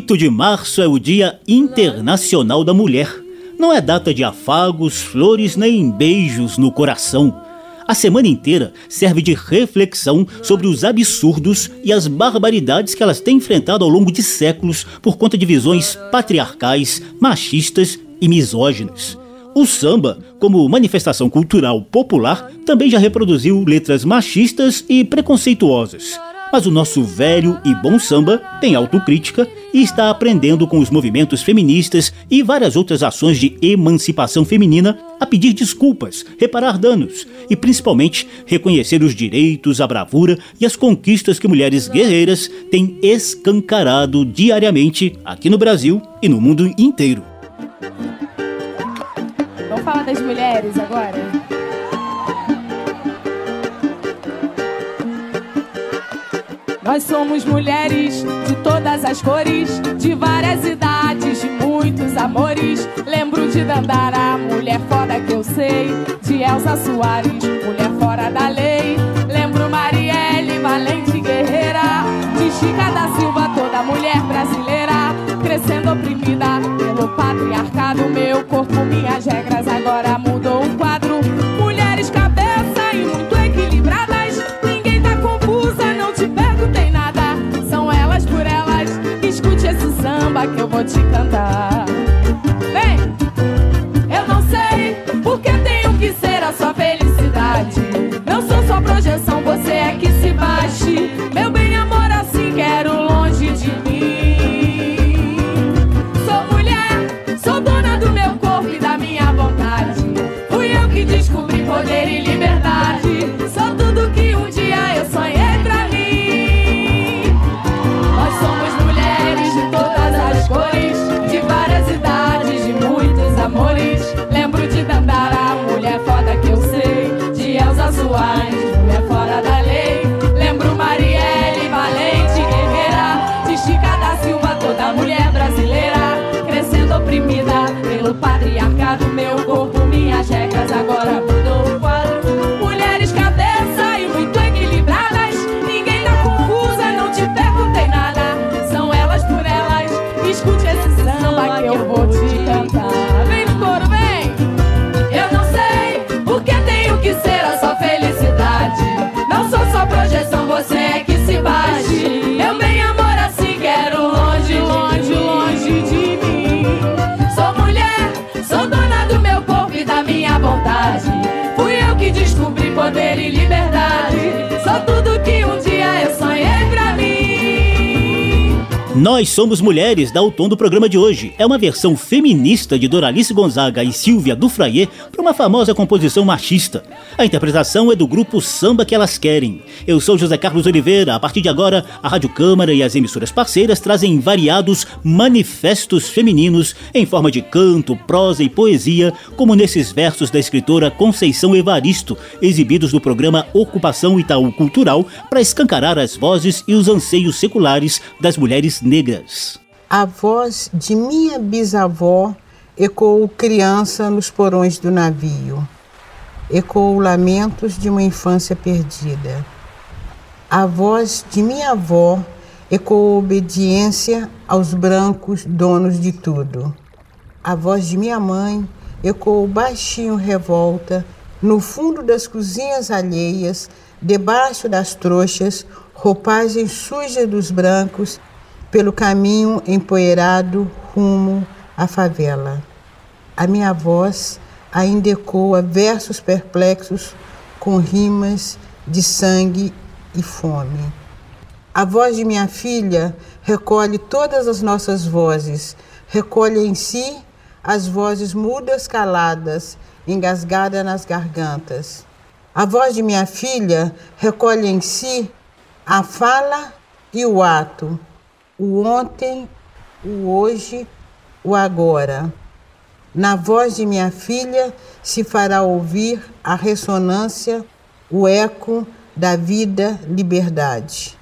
8 de março é o Dia Internacional da Mulher. Não é data de afagos, flores nem beijos no coração. A semana inteira serve de reflexão sobre os absurdos e as barbaridades que elas têm enfrentado ao longo de séculos por conta de visões patriarcais, machistas e misóginas. O samba, como manifestação cultural popular, também já reproduziu letras machistas e preconceituosas. Mas o nosso velho e bom samba tem autocrítica e está aprendendo com os movimentos feministas e várias outras ações de emancipação feminina a pedir desculpas, reparar danos e principalmente reconhecer os direitos, a bravura e as conquistas que mulheres guerreiras têm escancarado diariamente aqui no Brasil e no mundo inteiro. Vamos falar das mulheres agora? Nós somos mulheres de todas as cores, de várias idades, de muitos amores. Lembro de Dandara, mulher foda que eu sei, de Elsa Soares, mulher fora da lei. Lembro Marielle, valente guerreira, de Chica da Silva, toda mulher brasileira, crescendo oprimida pelo patriarcado. Meu corpo, minhas regras, agora mudou poder e liberdade. Sou tudo que um dia eu sonhei pra mim. Nós somos mulheres de todas as cores, de várias idades, de muitos amores. Lembro de Dandara, mulher foda que eu sei, de Elza Soares, mulher fora da lei. Lembro Marielle, valente guerreira, de Chica da Silva, toda mulher brasileira, crescendo oprimida pelo patriarcado. Meu corpo, minhas regras, agora Nós somos mulheres, dá o tom do programa de hoje. É uma versão feminista de Doralice Gonzaga e Silvia Dufrayer para uma famosa composição machista. A interpretação é do grupo Samba que Elas Querem. Eu sou José Carlos Oliveira. A partir de agora, a Rádio Câmara e as emissoras parceiras trazem variados manifestos femininos em forma de canto, prosa e poesia, como nesses versos da escritora Conceição Evaristo, exibidos no programa Ocupação Itaú Cultural para escancarar as vozes e os anseios seculares das mulheres negras. A voz de minha bisavó ecoou criança nos porões do navio. Ecoou lamentos de uma infância perdida. A voz de minha avó ecoou obediência aos brancos donos de tudo. A voz de minha mãe ecoou baixinho revolta no fundo das cozinhas alheias, debaixo das trouxas, roupagem suja dos brancos, pelo caminho empoeirado rumo à favela. A minha voz ainda ecoa versos perplexos com rimas de sangue e fome. A voz de minha filha recolhe todas as nossas vozes, recolhe em si as vozes mudas caladas, engasgadas nas gargantas. A voz de minha filha recolhe em si a fala e o ato, o ontem, o hoje, o agora. Na voz de minha filha se fará ouvir a ressonância, o eco da vida, liberdade.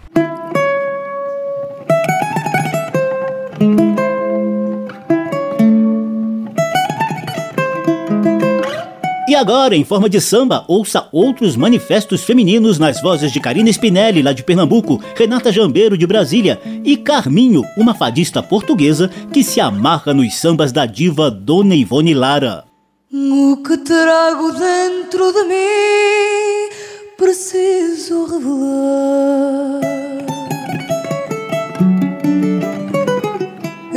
Agora, em forma de samba, ouça outros manifestos femininos nas vozes de Karina Spinelli, lá de Pernambuco, Renata Jambeiro, de Brasília, e Carminho, uma fadista portuguesa que se amarra nos sambas da diva Dona Ivone Lara. O que trago dentro de mim preciso revelar.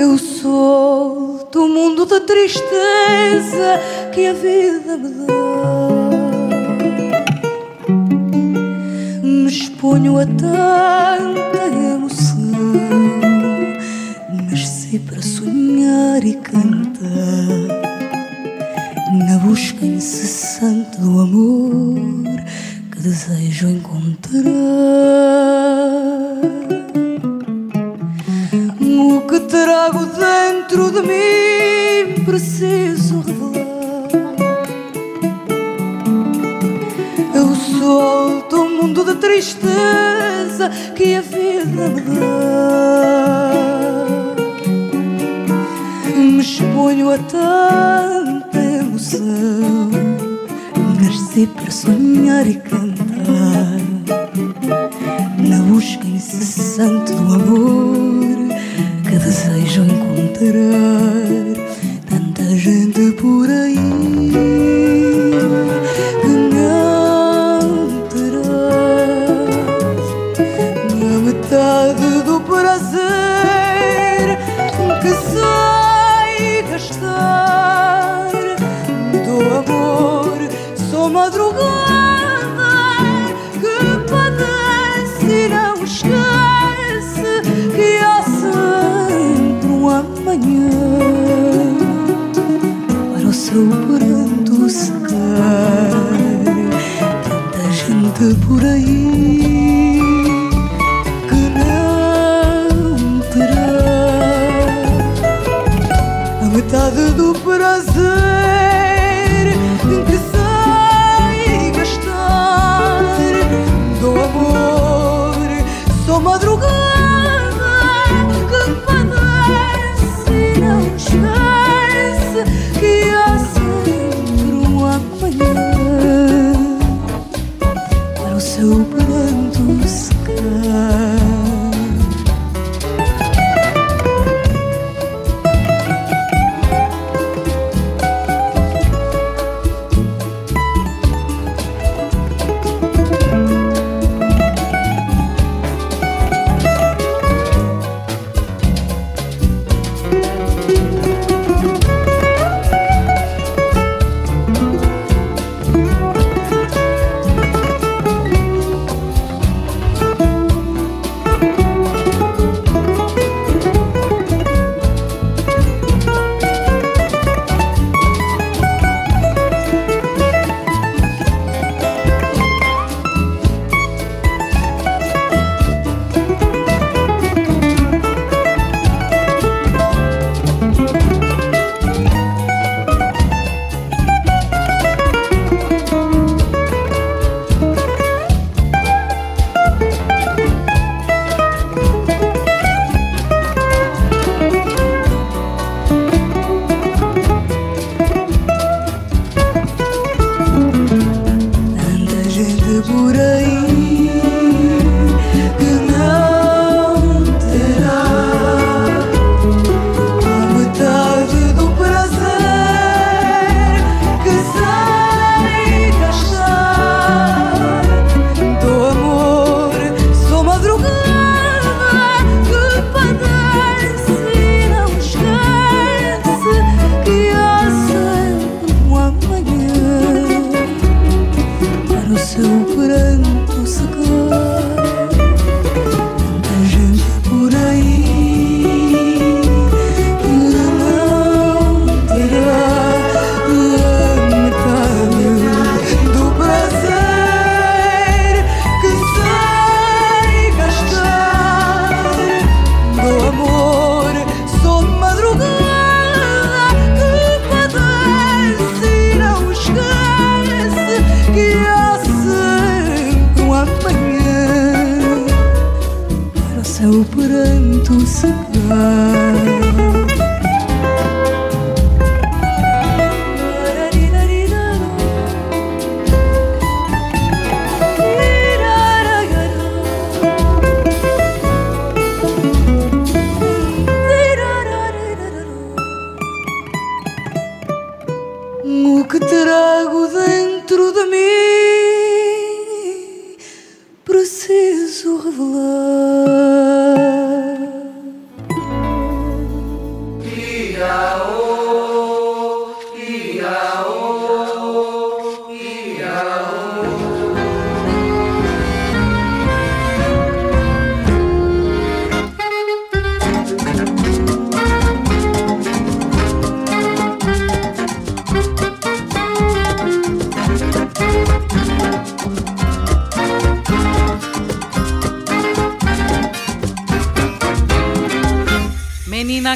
Eu sou do mundo da tristeza que a vida me dá. Me exponho a tanta emoção, nasci para sonhar e cantar. Na busca incessante do amor que desejo encontrar. O que trago dentro de mim preciso revelar. Eu solto o mundo da tristeza que a vida me dá. Me exponho a tanta emoção. Nasci para sonhar e cantar. Na busca incessante do amor que desejo encontrar. Tanta gente por aí que não terás na metade do prazer que sei gastar do amor. Sou madrugada que padece e não esquece por aí Hallelujah.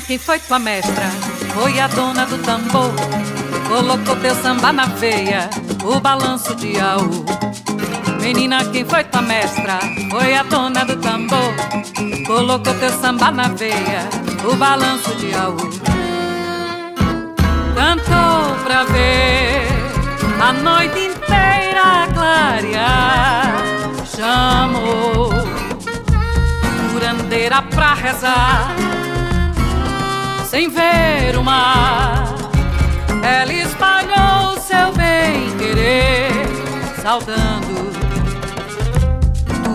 Quem foi tua mestra? Foi a dona do tambor. Colocou teu samba na veia, o balanço de Aú. Menina, quem foi tua mestra? Foi a dona do tambor. Colocou teu samba na veia, o balanço de Aú. Cantou pra ver a noite inteira clarear. Chamou curandeira pra rezar sem ver o mar. Ela espalhou seu bem-querer, saudando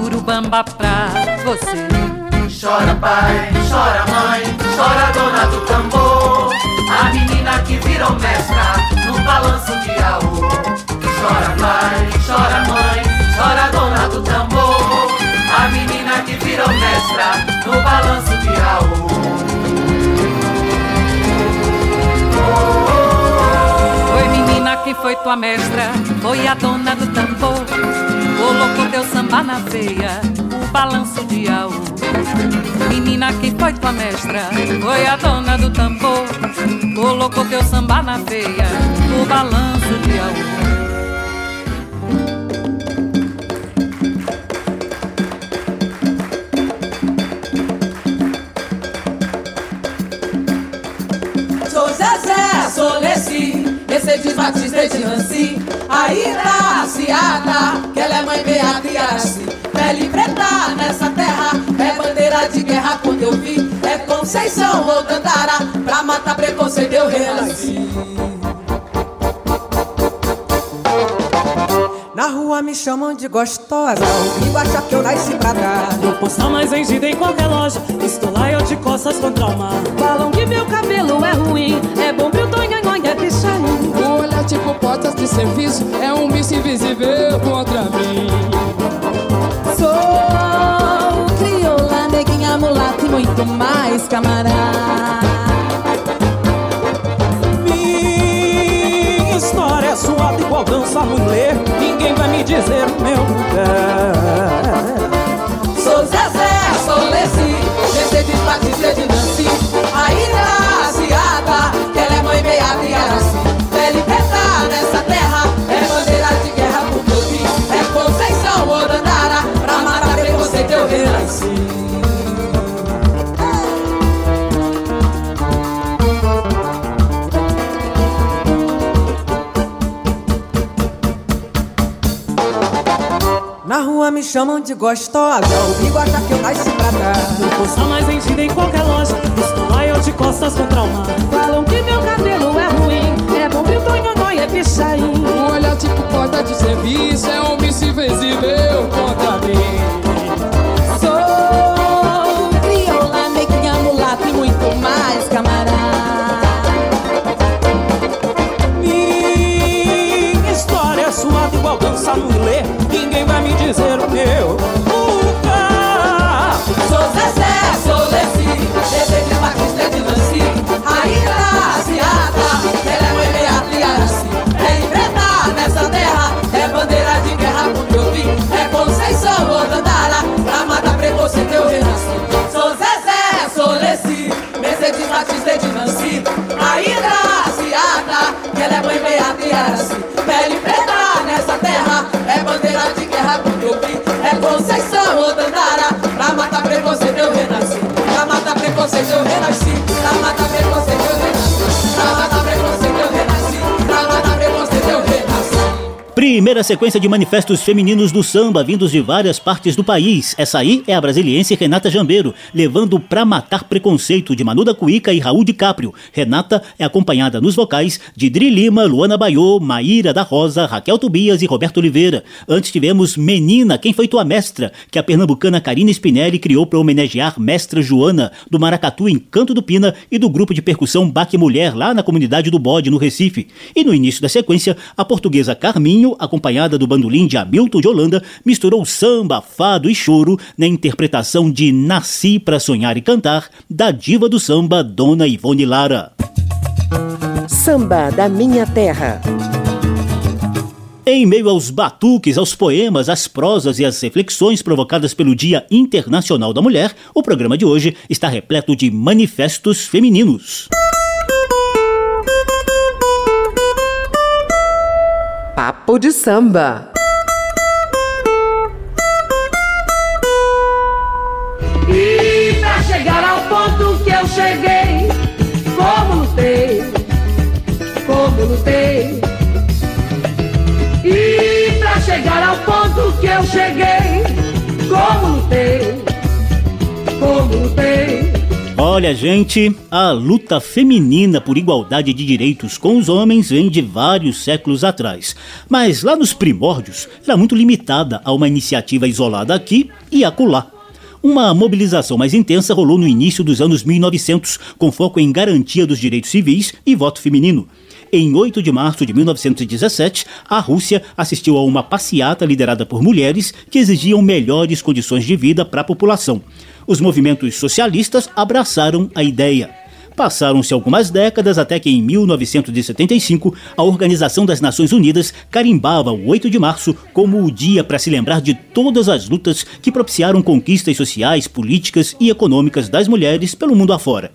Urubamba pra você. Chora pai, chora mãe, chora dona do tambor. A menina que virou mestra no balanço de Aú. Chora pai, chora mãe, chora dona do tambor. A menina que virou mestra no balanço de Aú. Oi menina, quem foi tua mestra? Foi a dona do tambor Colocou teu samba na veia O balanço de Aú Menina, quem foi tua mestra? Foi a dona do tambor Colocou teu samba na veia O balanço de Aú Mercedes Batista de Nancy. Tá Ciata, que ela é mãe Beatriz Pele preta nessa terra É bandeira de guerra quando eu vi. É Conceição ou Dandara Pra matar preconceito eu renasci Na rua me chamam de gostosa O acha que eu nasci pra dar Não posso mais vendida em qualquer loja Estou lá eu de costas contra o mar. Falam que meu cabelo é ruim portas de serviço É um misto invisível contra mim. Sou crioula, neguinha, mulata e muito mais camarada. Minha história é suada igual dança mulher. Ninguém vai me dizer o meu lugar me chamam de gostosa. O acha que eu nasci pra dar Não posso mais vendida em qualquer loja. Estou lá eu de costas contra o mar Falam que meu cabelo é ruim. É bom que o tonho é pichain so then I see I'm Primeira sequência de manifestos femininos do samba vindos de várias partes do país. Essa aí é a brasiliense Renata Jambeiro, levando Pra Matar Preconceito de Manuda Cuica e Raul DiCaprio. Renata é acompanhada nos vocais de Dri Lima, Luana Baiô, Maíra da Rosa, Raquel Tobias e Roberto Oliveira. Antes tivemos Menina, Quem Foi Tua Mestra, que a pernambucana Karine Spinelli criou para homenagear Mestra Joana, do Maracatu em Canto do Pina e do grupo de percussão Baque Mulher, lá na comunidade do Bode, no Recife. E no início da sequência, a portuguesa Carminho acompanhada do bandolim de Hamilton de Holanda, misturou samba, fado e choro na interpretação de Nasci para Sonhar e Cantar, da diva do samba, Dona Ivone Lara. Samba da Minha Terra. Em meio aos batuques, aos poemas, às prosas e às reflexões provocadas pelo Dia Internacional da Mulher, o programa de hoje está repleto de manifestos femininos. Papo de Samba. E pra chegar ao ponto que eu cheguei, como lutei, como lutei. E pra chegar ao ponto que eu cheguei, como lutei, como lutei. Olha, gente, a luta feminina por igualdade de direitos com os homens vem de vários séculos atrás. Mas lá nos primórdios era muito limitada a uma iniciativa isolada aqui e acolá. Uma mobilização mais intensa rolou no início dos anos 1900, com foco em garantia dos direitos civis e voto feminino. Em 8 de março de 1917, a Rússia assistiu a uma passeata liderada por mulheres que exigiam melhores condições de vida para a população. Os movimentos socialistas abraçaram a ideia. Passaram-se algumas décadas até que, em 1975, a Organização das Nações Unidas carimbava o 8 de março como o dia para se lembrar de todas as lutas que propiciaram conquistas sociais, políticas e econômicas das mulheres pelo mundo afora.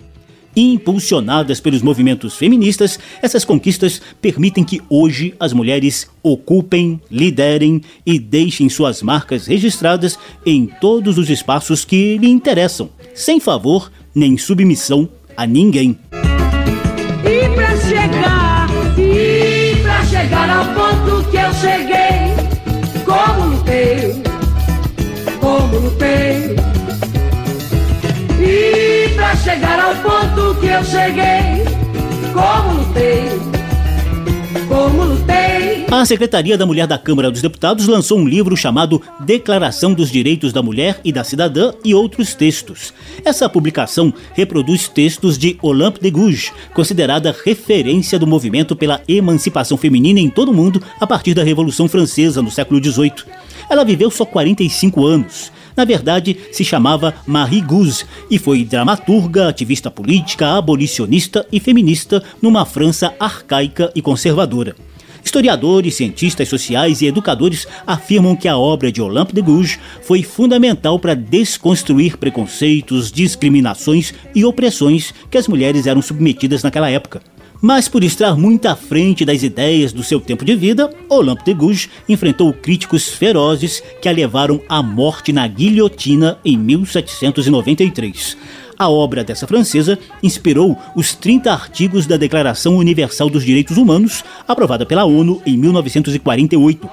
Impulsionadas pelos movimentos feministas, essas conquistas permitem que hoje as mulheres ocupem, liderem e deixem suas marcas registradas em todos os espaços que lhe interessam, sem favor nem submissão a ninguém. E pra chegar, e pra chegar ao ponto que eu cheguei, como lutei, como lutei. Que eu cheguei, como lutei. A Secretaria da Mulher da Câmara dos Deputados lançou um livro chamado Declaração dos Direitos da Mulher e da Cidadã e outros textos. Essa publicação reproduz textos de Olympe de Gouges, considerada referência do movimento pela emancipação feminina em todo o mundo a partir da Revolução Francesa no século XVIII. Ela viveu só 45 anos. Na verdade, se chamava Marie Gouze e foi dramaturga, ativista política, abolicionista e feminista numa França arcaica e conservadora. Historiadores, cientistas sociais e educadores afirmam que a obra de Olympe de Gouges foi fundamental para desconstruir preconceitos, discriminações e opressões que as mulheres eram submetidas naquela época. Mas por estar muito à frente das ideias do seu tempo de vida, Olympe de Gouges enfrentou críticos ferozes que a levaram à morte na guilhotina em 1793. A obra dessa francesa inspirou os 30 artigos da Declaração Universal dos Direitos Humanos, aprovada pela ONU em 1948.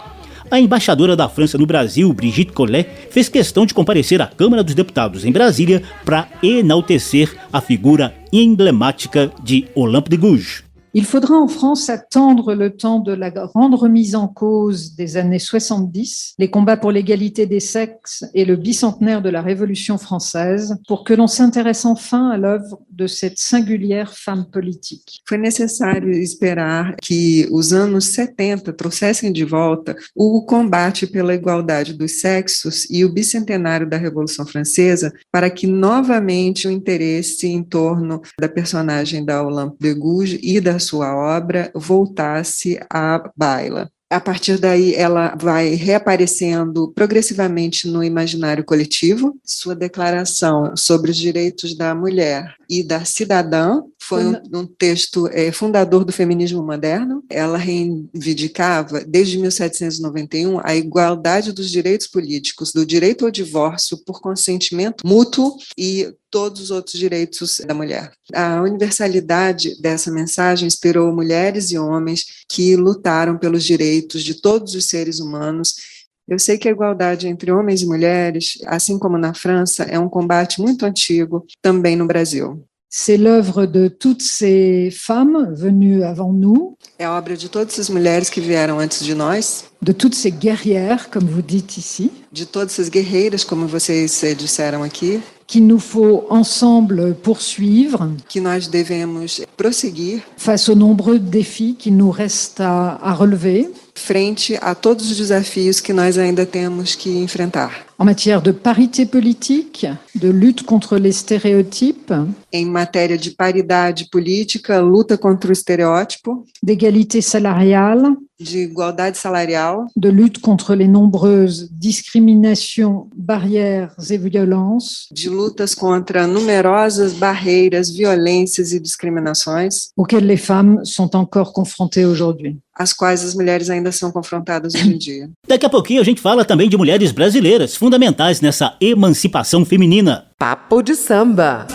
A embaixadora da França no Brasil, Brigitte Collet, fez questão de comparecer à Câmara dos Deputados em Brasília para enaltecer a figura emblemática de Olympe de Gouges. Il faudra en France attendre le temps de la grande remise en cause des années 70, les combats pour l'égalité des sexes et le bicentenaire de la Révolution française pour que l'on s'intéresse enfin à l'œuvre de cette singulière femme politique. Foi necessário esperar que os anos 70 trouxessem de volta o combate pela igualdade dos sexos e o bicentenário da Revolução Francesa para que novamente o interesse em torno da personagem da Olympe de Gouges e da sua obra voltasse à baila. A partir daí, ela vai reaparecendo progressivamente no imaginário coletivo. Sua declaração sobre os direitos da mulher e da cidadã foi um, um texto é, fundador do feminismo moderno. Ela reivindicava, desde 1791, a igualdade dos direitos políticos, do direito ao divórcio por consentimento mútuo e todos os outros direitos da mulher. A universalidade dessa mensagem inspirou mulheres e homens que lutaram pelos direitos de todos os seres humanos eu sei que a igualdade entre homens e mulheres, assim como na França, é um combate muito antigo também no Brasil. C'est l'œuvre de toutes ces femmes venues avant nous. É a obra de todas as mulheres que vieram antes de nós. De toutes ces guerrières, comme vous dites ici. De todas essas guerreiras, como vocês eh, disseram aqui. Qu'il nous faut ensemble poursuivre. Que nós devemos prosseguir. Face aux nombreux défis qu'il nous reste à, à relever. Frente a todos os desafios que nós ainda temos que enfrentar. En matière de parité politique, de lutte contre les stéréotypes. Em matéria de paridade política, luta contra o estereótipo. D'égalité salariale. De igualdade salarial. De lutte contre les nombreuses discriminations, barrières et violences. De lutas contra numerosas barreiras, violências e discriminações. Auxquelles les femmes sont encore confrontées aujourd'hui. As quais as mulheres ainda são confrontadas hoje em dia. Daqui a pouquinho a gente fala também de mulheres brasileiras fundamentais nessa emancipação feminina. Papo de samba.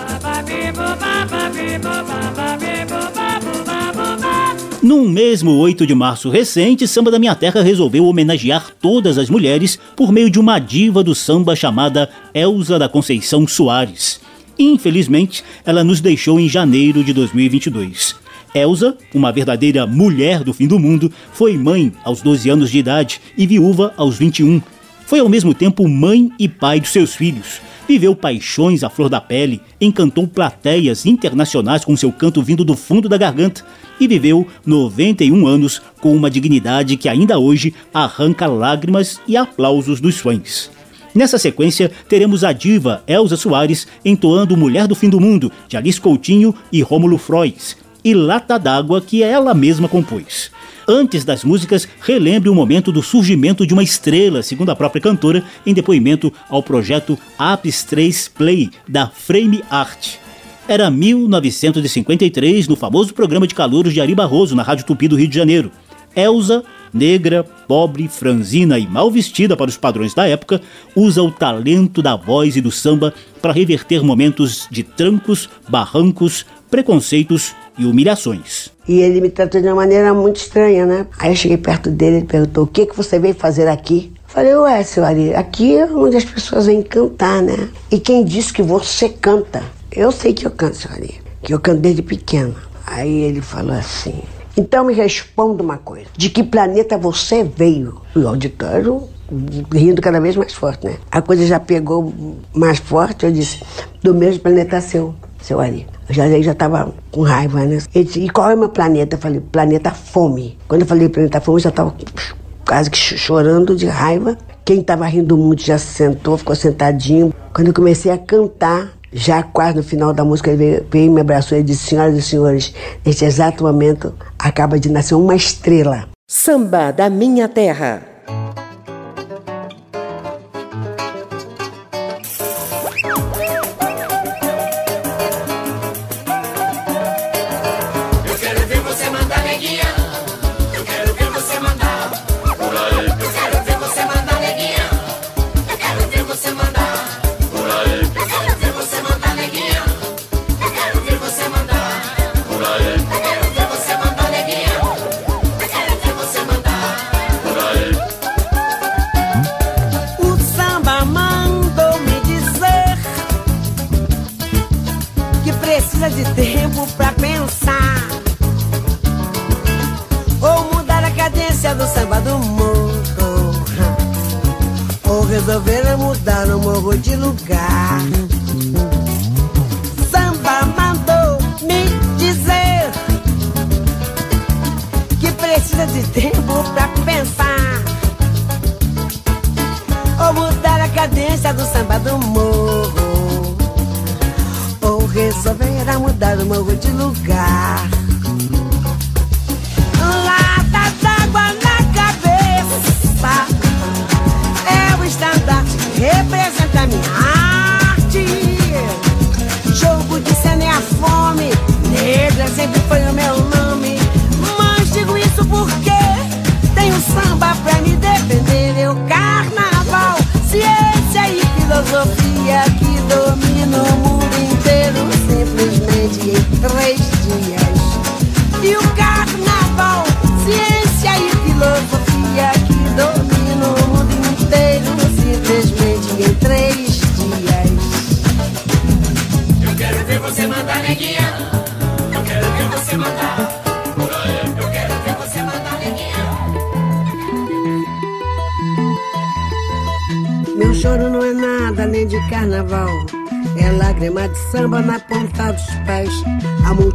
Num mesmo 8 de março recente, Samba da Minha Terra resolveu homenagear todas as mulheres por meio de uma diva do samba chamada Elza da Conceição Soares. Infelizmente, ela nos deixou em janeiro de 2022. Elsa, uma verdadeira mulher do fim do mundo, foi mãe aos 12 anos de idade e viúva aos 21. Foi ao mesmo tempo mãe e pai dos seus filhos. Viveu paixões à flor da pele, encantou plateias internacionais com seu canto vindo do fundo da garganta e viveu 91 anos com uma dignidade que ainda hoje arranca lágrimas e aplausos dos fãs. Nessa sequência, teremos a diva Elza Soares entoando Mulher do Fim do Mundo, de Alice Coutinho e Rômulo Frois, e Lata d'Água, que ela mesma compôs. Antes das músicas, relembre o momento do surgimento de uma estrela, segundo a própria cantora, em depoimento ao projeto Apis 3 Play, da Frame Art. Era 1953, no famoso programa de calouros de Ari Barroso, na Rádio Tupi do Rio de Janeiro. Elsa, negra, pobre, franzina e mal vestida para os padrões da época, usa o talento da voz e do samba para reverter momentos de trancos, barrancos, preconceitos e humilhações. E ele me tratou de uma maneira muito estranha, né? Aí eu cheguei perto dele, ele perguntou: O que, que você veio fazer aqui? Falei: Ué, seu Ari, aqui é onde as pessoas vêm cantar, né? E quem disse que você canta? Eu sei que eu canto, seu Ari, que eu canto desde pequena. Aí ele falou assim: Então me responda uma coisa: De que planeta você veio? O auditório rindo cada vez mais forte, né? A coisa já pegou mais forte, eu disse: Do mesmo planeta seu, seu Ari. Já já estava com raiva, né? Ele disse, e qual é o meu planeta? Eu falei, planeta fome. Quando eu falei planeta fome, eu já estava quase que chorando de raiva. Quem estava rindo muito já se sentou, ficou sentadinho. Quando eu comecei a cantar, já quase no final da música, ele veio, veio me abraçou e disse, senhoras e senhores, neste exato momento acaba de nascer uma estrela. Samba da Minha Terra.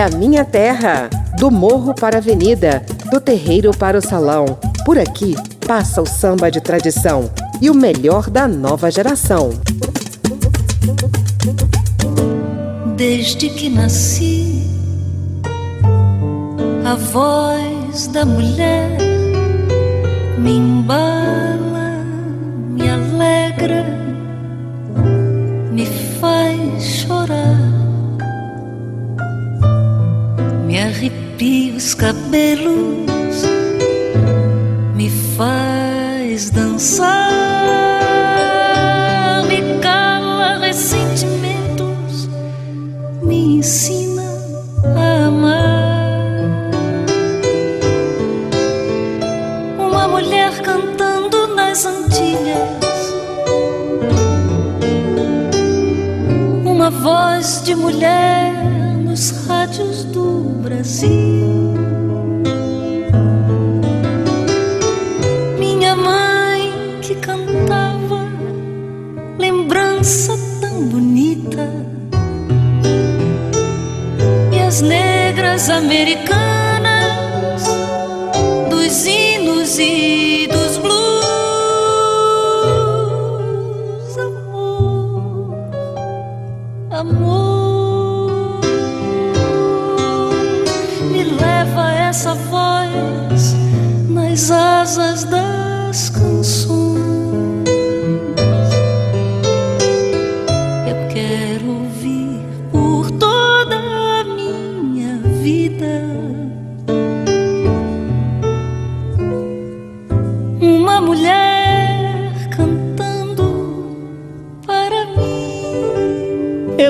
da minha terra, do morro para a avenida, do terreiro para o salão. Por aqui passa o samba de tradição e o melhor da nova geração. Desde que nasci, a voz da mulher me embala, me faz dançar, me cala ressentimentos, me ensina a amar. Uma mulher cantando nas Antilhas, uma voz de mulher nos rádios do Brasil. americanos.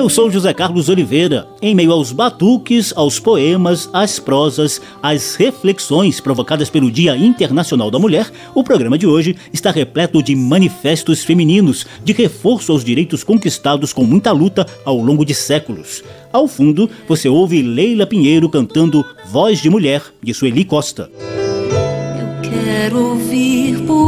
Eu sou José Carlos Oliveira. Em meio aos batuques, aos poemas, às prosas, às reflexões provocadas pelo Dia Internacional da Mulher, o programa de hoje está repleto de manifestos femininos, de reforço aos direitos conquistados com muita luta ao longo de séculos. Ao fundo, você ouve Leila Pinheiro cantando Voz de Mulher, de Sueli Costa. Quero ouvir por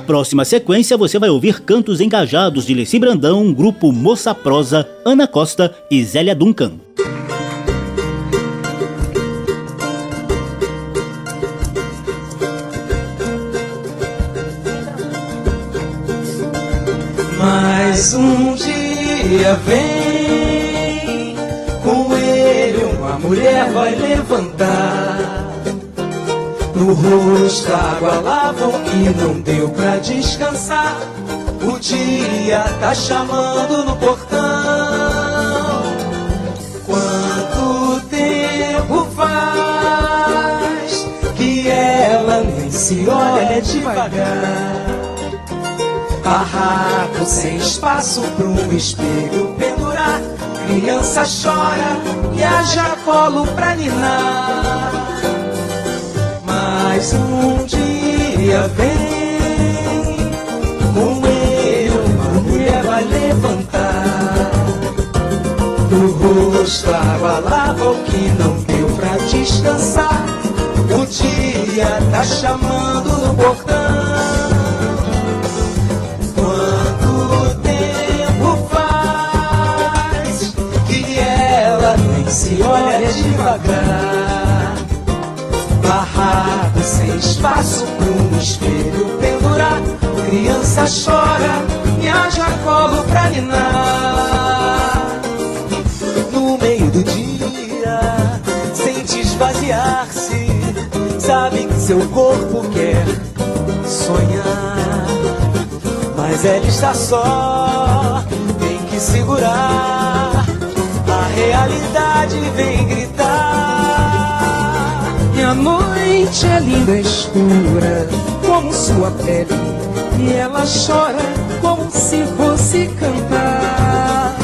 Na próxima sequência, você vai ouvir cantos engajados de Leci Brandão, grupo Moça Prosa, Ana Costa e Zélia Duncan. Mais um dia vem, com ele uma mulher vai levantar. No rosto água lavam que não deu pra descansar. O dia tá chamando no portão. Quanto tempo faz que ela nem se olha devagar? Barraco sem espaço para um espelho pendurar. Criança chora e haja colo pra ninar. Mais um dia vem, com ele uma mulher vai levantar. Do rosto água lava o que não deu pra descansar. O dia tá chamando no portão. Espaço um espelho pendurar. Criança chora e haja colo pra ninar. No meio do dia, sente esvaziar-se. Sabe que seu corpo quer sonhar. Mas ela está só, tem que segurar. A realidade vem gritar. A noite é linda e escura, como sua pele. E ela chora como se fosse cantar.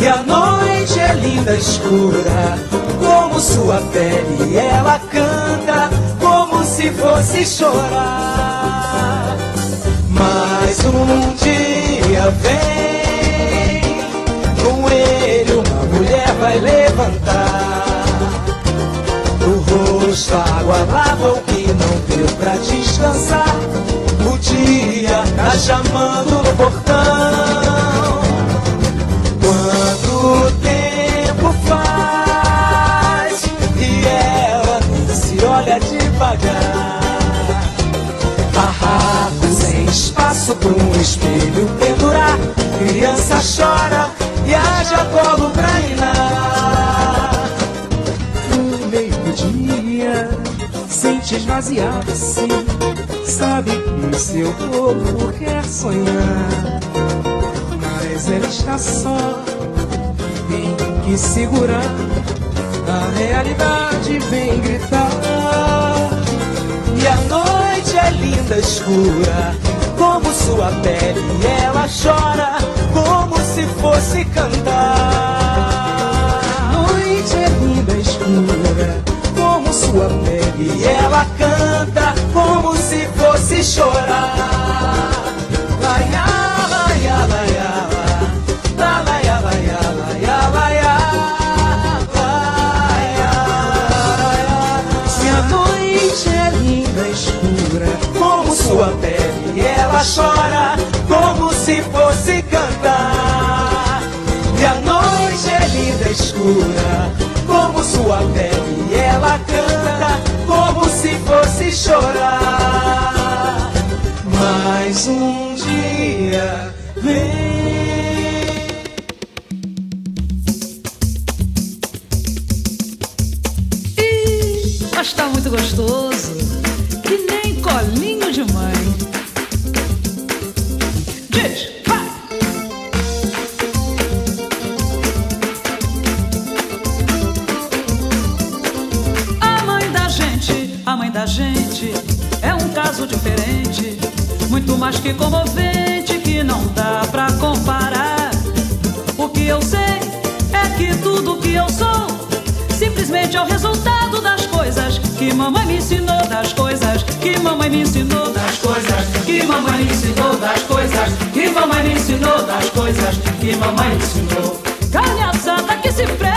E a noite é linda e escura, como sua pele. E ela canta como se fosse chorar. Mais um dia vem, com ele uma mulher vai levantar. Água lava o que não deu pra descansar. O dia tá chamando no portão. Quanto tempo faz e ela se olha devagar. Barraco sem espaço para um espelho pendurar. Criança chora e haja colo pra ninar. Esvaziar-se. Sabe que seu corpo quer sonhar. Mas ela está só, tem que segurar. A realidade vem gritar. E a noite é linda, escura, como sua pele. Ela chora como se fosse cantar. A noite é linda, escura, sua pele. E ela canta como se fosse chorar. Laia, laia, laia, la, laia, laia, laia, laia, laia. Se a noite é linda, escura, como sua pele, e ela chora como se fosse cantar. E a noite é linda, escura, chorar. Mais um dia vem. Mas tá muito gostoso. Que comovente, que não dá pra comparar. O que eu sei é que tudo que eu sou simplesmente é o resultado das coisas que mamãe me ensinou, das coisas que mamãe me ensinou, das coisas que mamãe me ensinou, das coisas que mamãe me ensinou, das coisas que mamãe me ensinou. Carne assada que se preza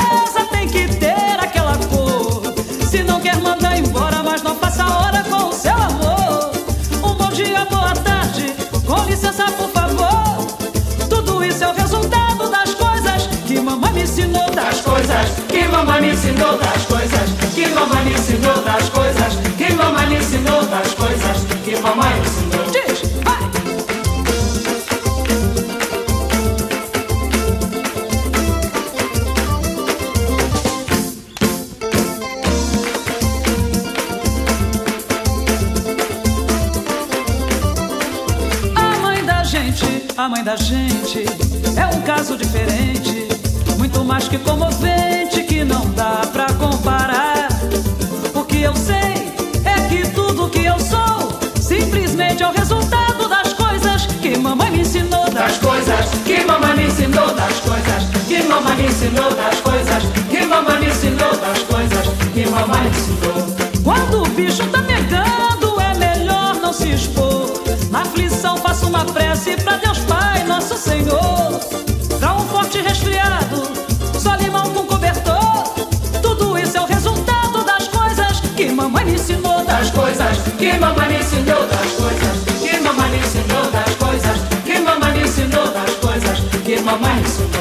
mamãe me ensinou das coisas, que mamãe me ensinou das coisas, que mamãe me ensinou das coisas, que mamãe ensinou. Diz, vai! A mãe da gente, a mãe da gente é um caso diferente, muito mais que comovente ensinou das coisas, que mamãe ensinou das coisas, que mamãe ensinou das coisas, que mamãe ensinou. Quando o bicho tá pegando, é melhor não se expor. Na aflição, faço uma prece pra Deus Pai, Nosso Senhor. Pra um forte resfriado, só limão com cobertor. Tudo isso é o resultado das coisas que mamãe ensinou. Das coisas, que mamãe coisas, que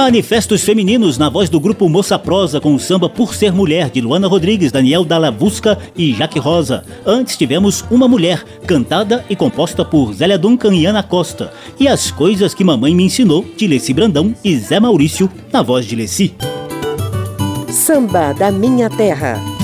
Manifestos femininos na voz do grupo Moça Prosa com o samba Por Ser Mulher de Luana Rodrigues, Daniel Dallavusca e Jaque Rosa. Antes tivemos Uma Mulher, cantada e composta por Zélia Duncan e Ana Costa. E As Coisas que Mamãe Me Ensinou de Leci Brandão e Zé Maurício na voz de Leci. Samba da Minha Terra.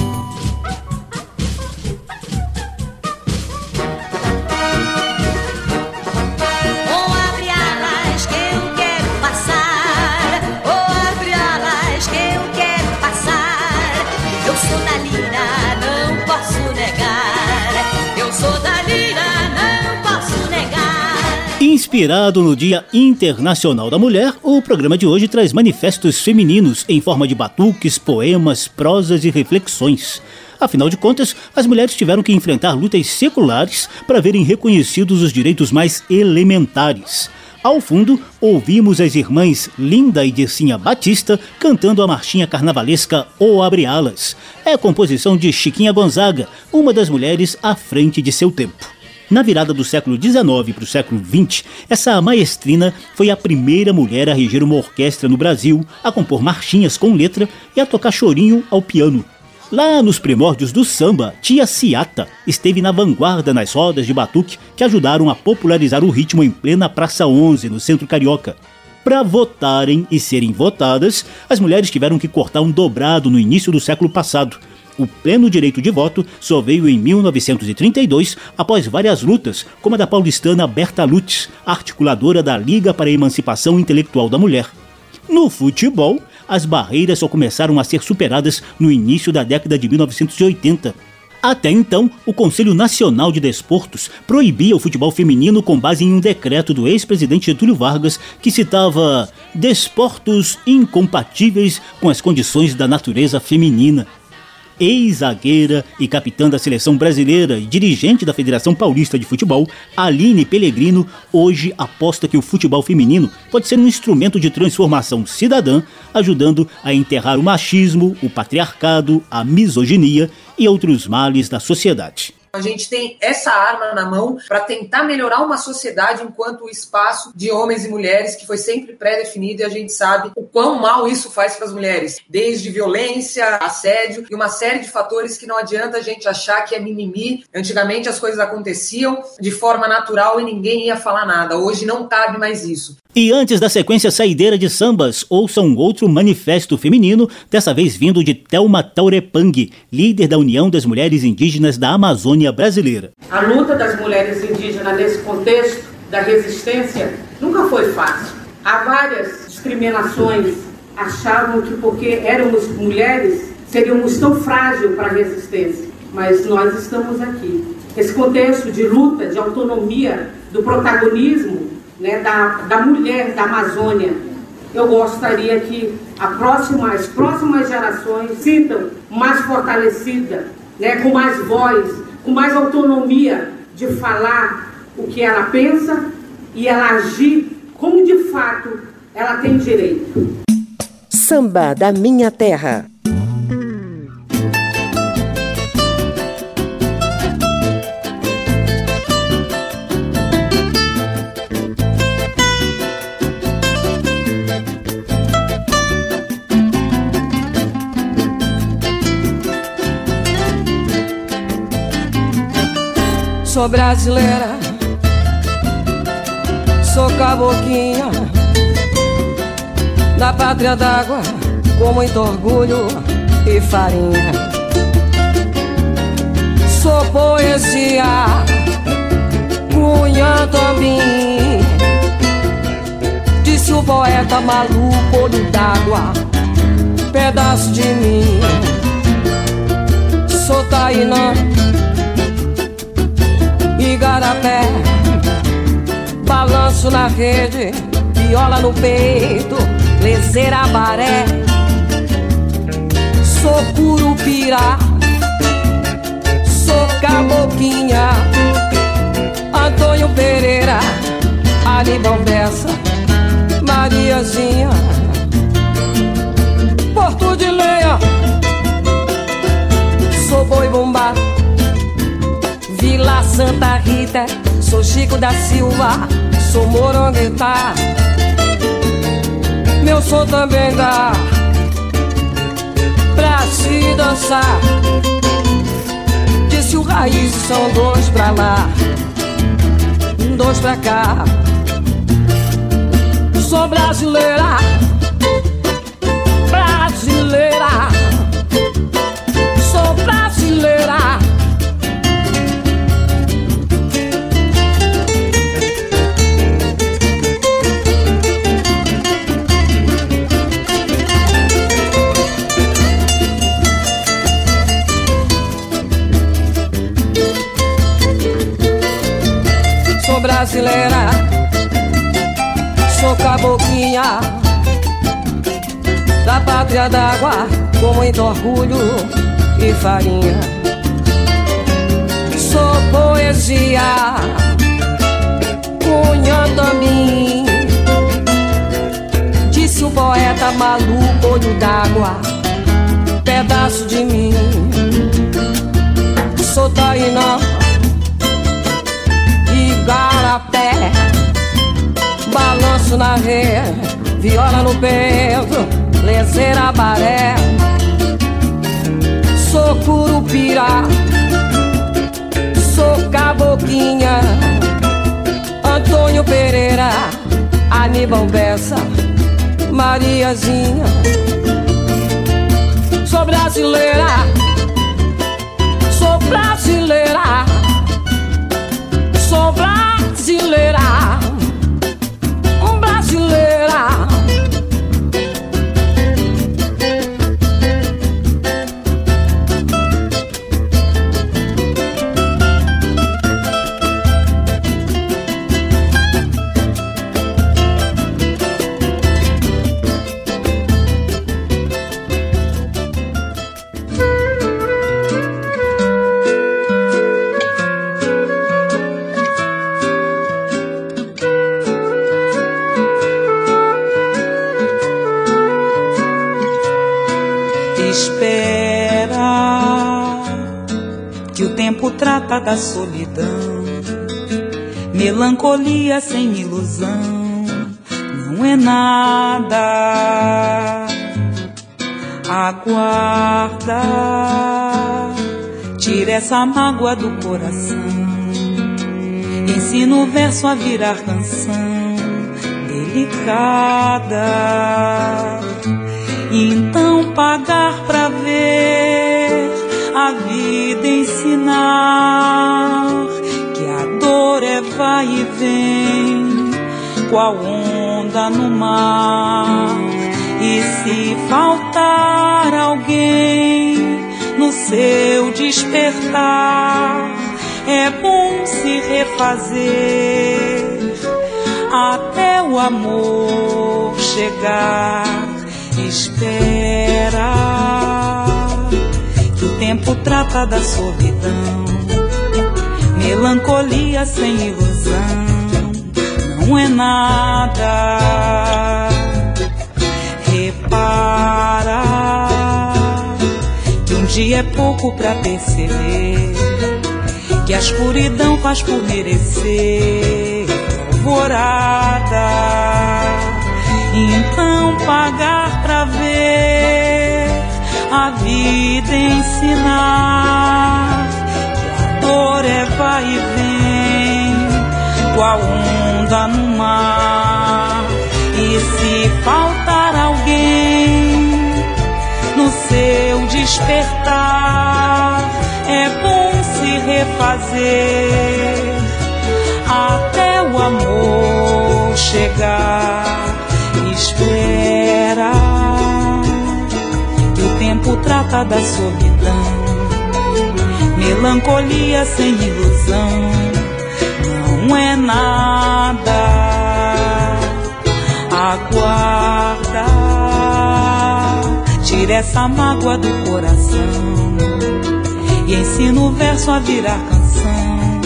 Inspirado no Dia Internacional da Mulher, o programa de hoje traz manifestos femininos em forma de batuques, poemas, prosas e reflexões. Afinal de contas, as mulheres tiveram que enfrentar lutas seculares para verem reconhecidos os direitos mais elementares. Ao fundo, ouvimos as irmãs Linda e Dircinha Batista cantando a marchinha carnavalesca O Abre Alas. É composição de Chiquinha Gonzaga, uma das mulheres à frente de seu tempo. Na virada do século XIX para o século XX, essa maestrina foi a primeira mulher a reger uma orquestra no Brasil, a compor marchinhas com letra e a tocar chorinho ao piano. Lá nos primórdios do samba, Tia Ciata esteve na vanguarda nas rodas de batuque que ajudaram a popularizar o ritmo em plena Praça 11, no centro carioca. Para votarem e serem votadas, as mulheres tiveram que cortar um dobrado no início do século passado. O pleno direito de voto só veio em 1932, após várias lutas, como a da paulistana Berta Lutz, articuladora da Liga para a Emancipação Intelectual da Mulher. No futebol, as barreiras só começaram a ser superadas no início da década de 1980. Até então, o Conselho Nacional de Desportos proibia o futebol feminino com base em um decreto do ex-presidente Getúlio Vargas que citava desportos incompatíveis com as condições da natureza feminina ex-zagueira e capitã da seleção brasileira e dirigente da Federação Paulista de Futebol, Aline Pellegrino, hoje aposta que o futebol feminino pode ser um instrumento de transformação cidadã, ajudando a enterrar o machismo, o patriarcado, a misoginia e outros males da sociedade. A gente tem essa arma na mão para tentar melhorar uma sociedade enquanto o espaço de homens e mulheres que foi sempre pré-definido e a gente sabe o quão mal isso faz para as mulheres, desde violência, assédio e uma série de fatores que não adianta a gente achar que é mimimi. Antigamente as coisas aconteciam de forma natural e ninguém ia falar nada. Hoje não cabe mais isso. E antes da sequência saideira de sambas, ouçam outro manifesto feminino, dessa vez vindo de Thelma Taurepang, líder da União das Mulheres Indígenas da Amazônia Brasileira. A luta das mulheres indígenas nesse contexto da resistência nunca foi fácil. Há várias discriminações. Achavam que porque éramos mulheres seríamos tão frágil para a resistência, mas nós estamos aqui. Esse contexto de luta, de autonomia, do protagonismo né, da, da mulher da Amazônia. Eu gostaria que a próxima, as próximas gerações sintam mais fortalecida, né, com mais voz, com mais autonomia de falar o que ela pensa e ela agir como de fato ela tem direito. Samba da Minha Terra. Sou brasileira, sou caboclinha da pátria d'água, com muito orgulho e farinha. Sou poesia, cunha também. Disse o poeta maluco, olho d'água, pedaço de mim. Sou tainã igarapé Balanço na rede, viola no peito Lezeira baré. Sou curupira Sou caboclinha. Antônio Pereira Ali Bessa Mariazinha. Porto de Leia Sou boi bumbá Vila Santa Rita, sou Chico da Silva, sou morongueta. Meu som também dá pra se dançar. Disse o raiz, são dois pra lá, dois pra cá. Sou brasileira, brasileira, sou brasileira. Brasileira. Sou caboclinha Da pátria d'água Com muito orgulho e farinha. Sou poesia Cunhando a mim Disse o poeta maluco Olho d'água Pedaço de mim. Sou tainã viola no peito, lenceira baré. Sou curupira, sou caboquinha, Antônio Pereira, Aníbal Bessa, Mariazinha. Sou brasileira, sou brasileira, sou brasileira. Da solidão. Melancolia sem ilusão não é nada. Aguarda, tira essa mágoa do coração. Ensina o verso a virar canção delicada. Então pagar pra ver a vida ensinar que a dor é vai e vem, qual onda no mar. E se faltar alguém no seu despertar, é bom se refazer até o amor chegar. Espera tempo trata da solidão. Melancolia sem ilusão não é nada. Repara que um dia é pouco pra perceber que a escuridão faz por merecer alvorada. Então pagar pra ver a vida ensinar que a dor é vai e vem, qual onda no mar. E se faltar alguém no seu despertar, é bom se refazer até o amor chegar. Espera tempo trata da solidão. Melancolia sem ilusão não é nada. Aguarda, tira essa mágoa do coração e ensina o verso a virar canção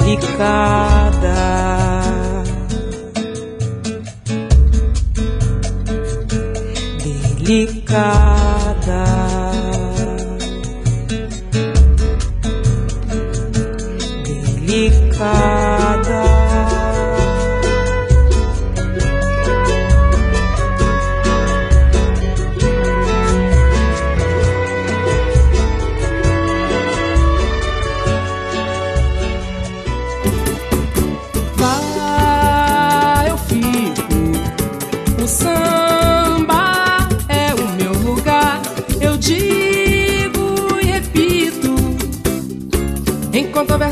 delicada. delicada. Delicada.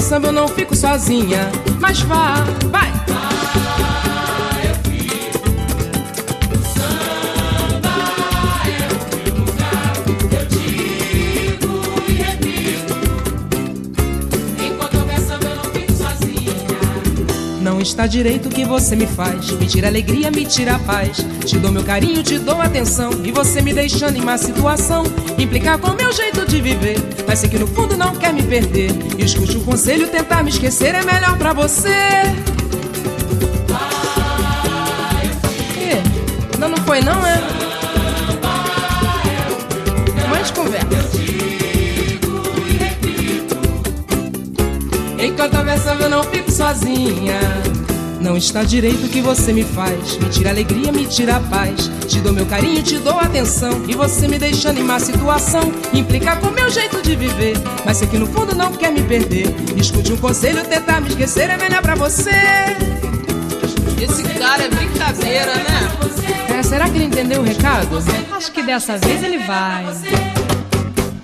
Samba eu não fico sozinha. Mas vá, vai! Está direito o que você me faz. Me tira alegria, me tira paz. Te dou meu carinho, te dou atenção. E você me deixando em má situação. Implicar com meu jeito de viver. Mas sei que no fundo não quer me perder. E escute o conselho, tentar me esquecer é melhor pra você. Não, não foi não, é? Mais conversa. Enquanto a versão eu não fico sozinha. Não está direito o que você me faz. Me tira alegria, me tira a paz. Te dou meu carinho, te dou atenção. E você me deixa em má situação. Implica com meu jeito de viver. Mas sei que no fundo não quer me perder. Escute um conselho, tentar me esquecer é melhor pra você. Esse cara é brincadeira, né? É, será que ele entendeu o recado? Acho que dessa vez ele vai.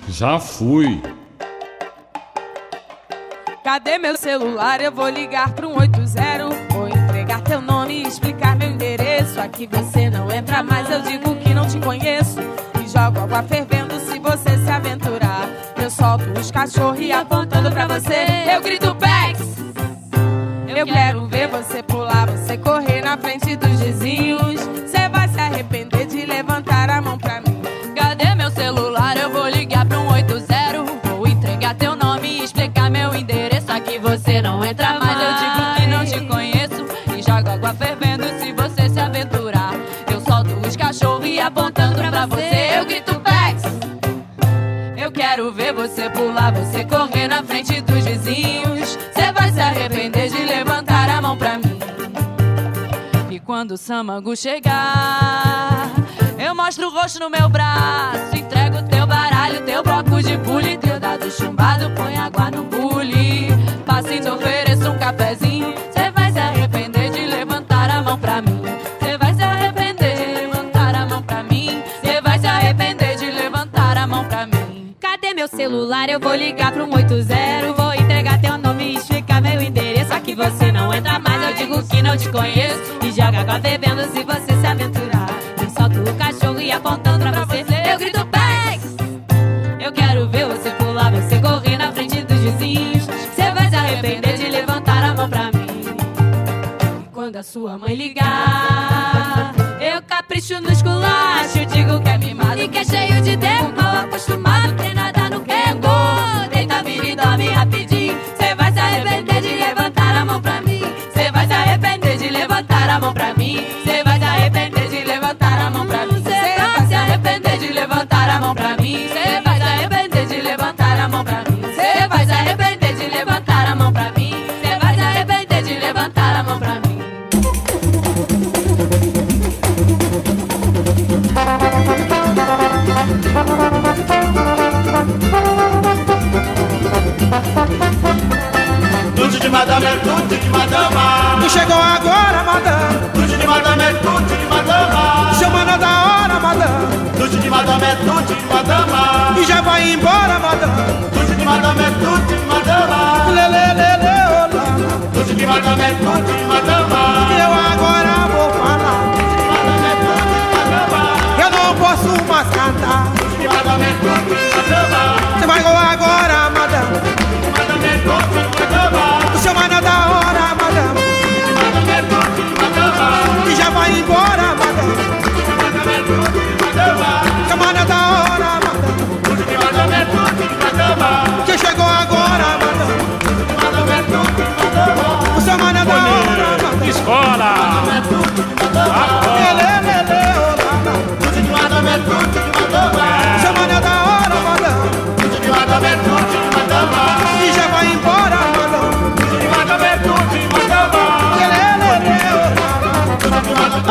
Já fui. Cadê meu celular? Eu vou ligar pro 180. Aqui você não entra mais, eu digo que não te conheço. E jogo água fervendo se você se aventurar. Eu solto os cachorros e apontando pra você, eu grito Bex. Eu quero ver você pular, você correr na frente dos vizinhos. Pular, você correr na frente dos vizinhos. Você vai se arrepender de levantar a mão pra mim. E quando o Samango chegar, eu mostro o rosto no meu braço. Entrego teu baralho, teu bloco de pule, teu dado chumbado, põe água no bule. Passo e te ofereço um cafezinho. Celular? Eu vou ligar pro 180. Vou entregar teu nome e explicar meu endereço. Aqui você não entra mais, eu digo que não te conheço. E joga água bebendo se você se aventurar. Eu solto o cachorro e apontando pra você, eu grito Bex. Eu quero ver você pular, você correr na frente dos vizinhos. Você vai se arrepender de levantar a mão pra mim. E quando a sua mãe ligar, eu capricho no esculacho. Digo que é mimado e que é cheio de tempo. Tudo de madame é tudo de madama. Tu chegou agora, madame. Tudo de madame é tudo de madama. Chamando da hora, madame. Tudo de madame é tudo de madama. E já vai embora, madame. Tudo de madame é tudo de madama. Lê, lê, olá. Tudo de madame é tudo de madama. E eu agora vou falar. Madame é tudo de madama. Eu não posso mais cantar. Tudo de madame é tudo de madama. Chamando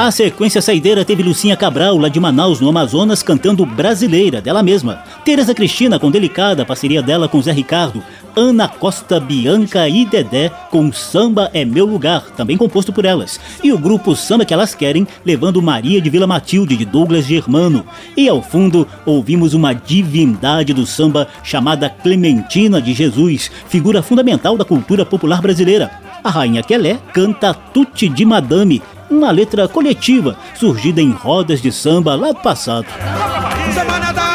A sequência saideira teve Lucinha Cabral, lá de Manaus, no Amazonas, cantando Brasileira, dela mesma. Tereza Cristina, com Delicada, parceria dela com Zé Ricardo. Ana Costa, Bianca e Dedé, com Samba é Meu Lugar, também composto por elas. E o grupo Samba que Elas Querem, levando Maria de Vila Matilde, de Douglas Germano. E ao fundo, ouvimos uma divindade do samba chamada Clementina de Jesus, figura fundamental da cultura popular brasileira. A Rainha Quelé canta Tutti de Madame, uma letra coletiva surgida em rodas de samba lá do passado. Semana da.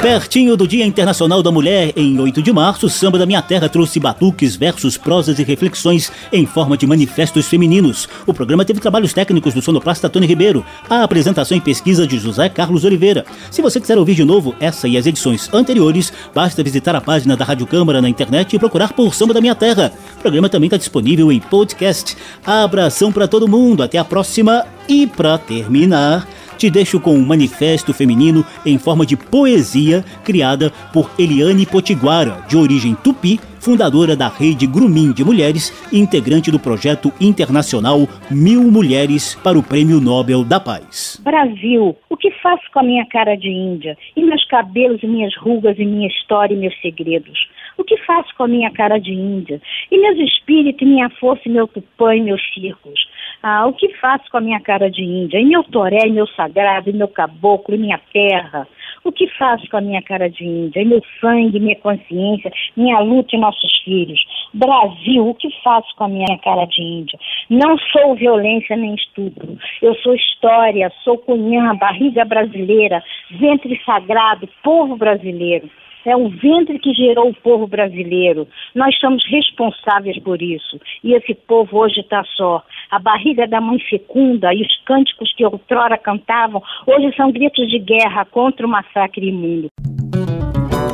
Pertinho do Dia Internacional da Mulher, em 8 de março, o Samba da Minha Terra trouxe batuques, versos, prosas e reflexões em forma de manifestos femininos. O programa teve trabalhos técnicos do sonoplasta Tony Ribeiro, a apresentação e pesquisa de José Carlos Oliveira. Se você quiser ouvir de novo essa e as edições anteriores, basta visitar a página da Rádio Câmara na internet e procurar por Samba da Minha Terra. O programa também está disponível em podcast. Abração para todo mundo, até a próxima e para terminar te deixo com um manifesto feminino em forma de poesia criada por Eliane Potiguara, de origem tupi, fundadora da Rede Grumim de Mulheres e integrante do projeto internacional Mil Mulheres para o Prêmio Nobel da Paz. Brasil, o que faço com a minha cara de índia? E meus cabelos, e minhas rugas, e minha história e meus segredos? O que faço com a minha cara de índia? E meus espíritos, e minha força, e meu tupã, e meus círculos? Ah, o que faço com a minha cara de índia? E meu toré, e meu sagrado, e meu caboclo, e minha terra? O que faço com a minha cara de índia? E meu sangue, minha consciência, minha luta e nossos filhos? Brasil, o que faço com a minha cara de índia? Não sou violência nem estupro. Eu sou história, sou cunhã, barriga brasileira, ventre sagrado, povo brasileiro. É o ventre que gerou o povo brasileiro. Nós somos responsáveis por isso. E esse povo hoje está só. A barriga da mãe fecunda e os cânticos que outrora cantavam, hoje são gritos de guerra contra o massacre imundo.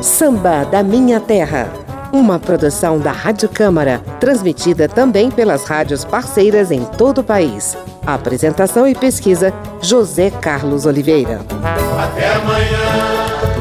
Samba da Minha Terra. Uma produção da Rádio Câmara, transmitida também pelas rádios parceiras em todo o país. Apresentação e pesquisa: José Carlos Oliveira. Até amanhã.